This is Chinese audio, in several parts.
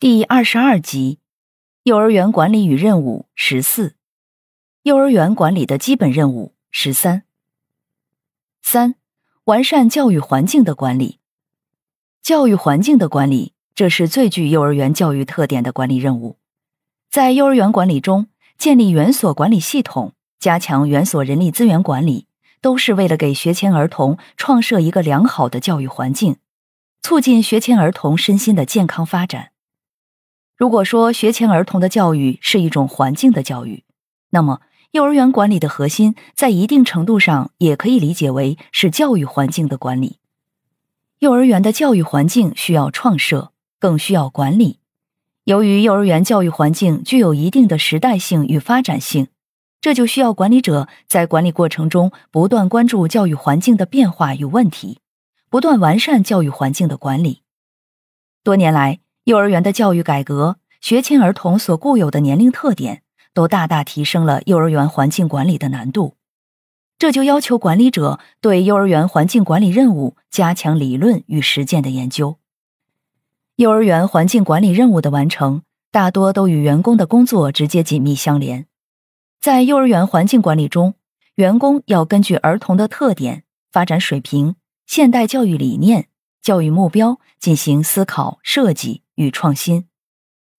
第二十二集，幼儿园管理与任务十四，幼儿园管理的基本任务十三。三、完善教育环境的管理。教育环境的管理，这是最具幼儿园教育特点的管理任务。在幼儿园管理中，建立园所管理系统，加强园所人力资源管理，都是为了给学前儿童创设一个良好的教育环境，促进学前儿童身心的健康发展。如果说学前儿童的教育是一种环境的教育，那么幼儿园管理的核心在一定程度上也可以理解为是教育环境的管理。幼儿园的教育环境需要创设，更需要管理。由于幼儿园教育环境具有一定的时代性与发展性，这就需要管理者在管理过程中不断关注教育环境的变化与问题，不断完善教育环境的管理。多年来，幼儿园的教育改革，学前儿童所固有的年龄特点，都大大提升了幼儿园环境管理的难度。这就要求管理者对幼儿园环境管理任务加强理论与实践的研究。幼儿园环境管理任务的完成，大多都与员工的工作直接紧密相连。在幼儿园环境管理中，员工要根据儿童的特点、发展水平、现代教育理念、教育目标进行思考设计。与创新，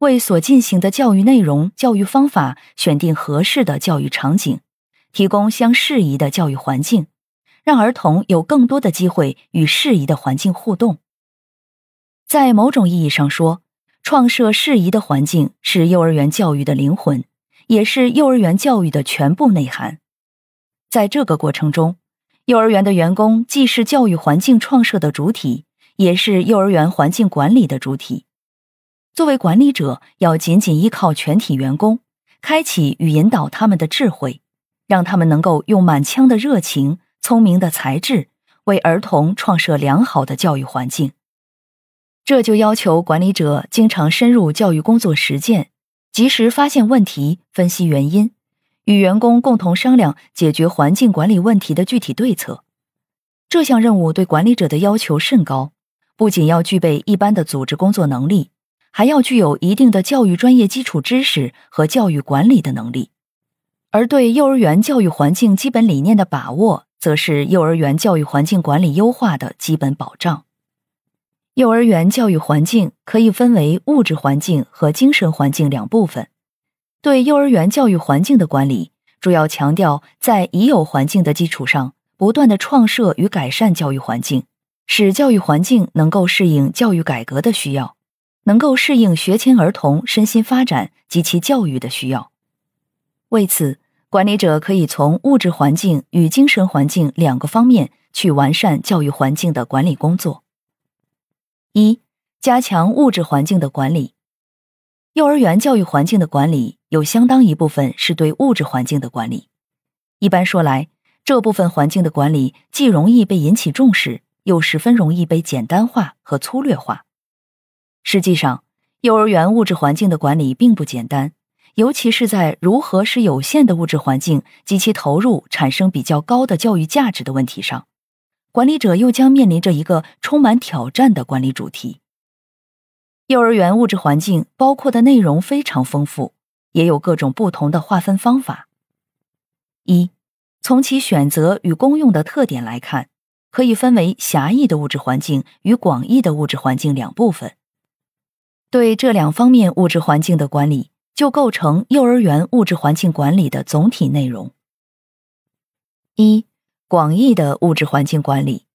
为所进行的教育内容、教育方法选定合适的教育场景，提供相适宜的教育环境，让儿童有更多的机会与适宜的环境互动。在某种意义上说，创设适宜的环境是幼儿园教育的灵魂，也是幼儿园教育的全部内涵。在这个过程中，幼儿园的员工既是教育环境创设的主体，也是幼儿园环境管理的主体。作为管理者，要紧紧依靠全体员工，开启与引导他们的智慧，让他们能够用满腔的热情、聪明的才智，为儿童创设良好的教育环境。这就要求管理者经常深入教育工作实践，及时发现问题、分析原因，与员工共同商量解决环境管理问题的具体对策。这项任务对管理者的要求甚高，不仅要具备一般的组织工作能力。还要具有一定的教育专业基础知识和教育管理的能力，而对幼儿园教育环境基本理念的把握，则是幼儿园教育环境管理优化的基本保障。幼儿园教育环境可以分为物质环境和精神环境两部分。对幼儿园教育环境的管理，主要强调在已有环境的基础上，不断的创设与改善教育环境，使教育环境能够适应教育改革的需要。能够适应学前儿童身心发展及其教育的需要。为此，管理者可以从物质环境与精神环境两个方面去完善教育环境的管理工作。一、加强物质环境的管理。幼儿园教育环境的管理有相当一部分是对物质环境的管理。一般说来，这部分环境的管理既容易被引起重视，又十分容易被简单化和粗略化。实际上，幼儿园物质环境的管理并不简单，尤其是在如何使有限的物质环境及其投入产生比较高的教育价值的问题上，管理者又将面临着一个充满挑战的管理主题。幼儿园物质环境包括的内容非常丰富，也有各种不同的划分方法。一，从其选择与功用的特点来看，可以分为狭义的物质环境与广义的物质环境两部分。对这两方面物质环境的管理，就构成幼儿园物质环境管理的总体内容。一、广义的物质环境管理。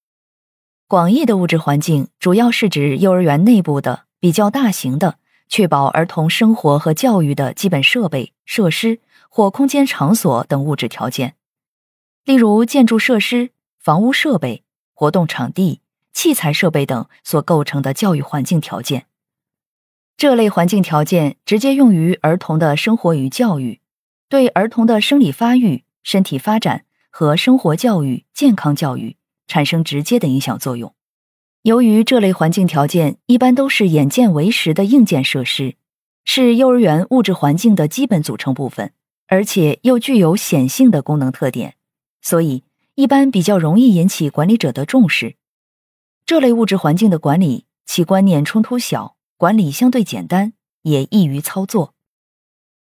广义的物质环境主要是指幼儿园内部的比较大型的、确保儿童生活和教育的基本设备、设施或空间场所等物质条件，例如建筑设施、房屋设备、活动场地、器材设备等所构成的教育环境条件。这类环境条件直接用于儿童的生活与教育，对儿童的生理发育、身体发展和生活教育、健康教育产生直接的影响作用。由于这类环境条件一般都是眼见为实的硬件设施，是幼儿园物质环境的基本组成部分，而且又具有显性的功能特点，所以一般比较容易引起管理者的重视。这类物质环境的管理，其观念冲突小。管理相对简单，也易于操作。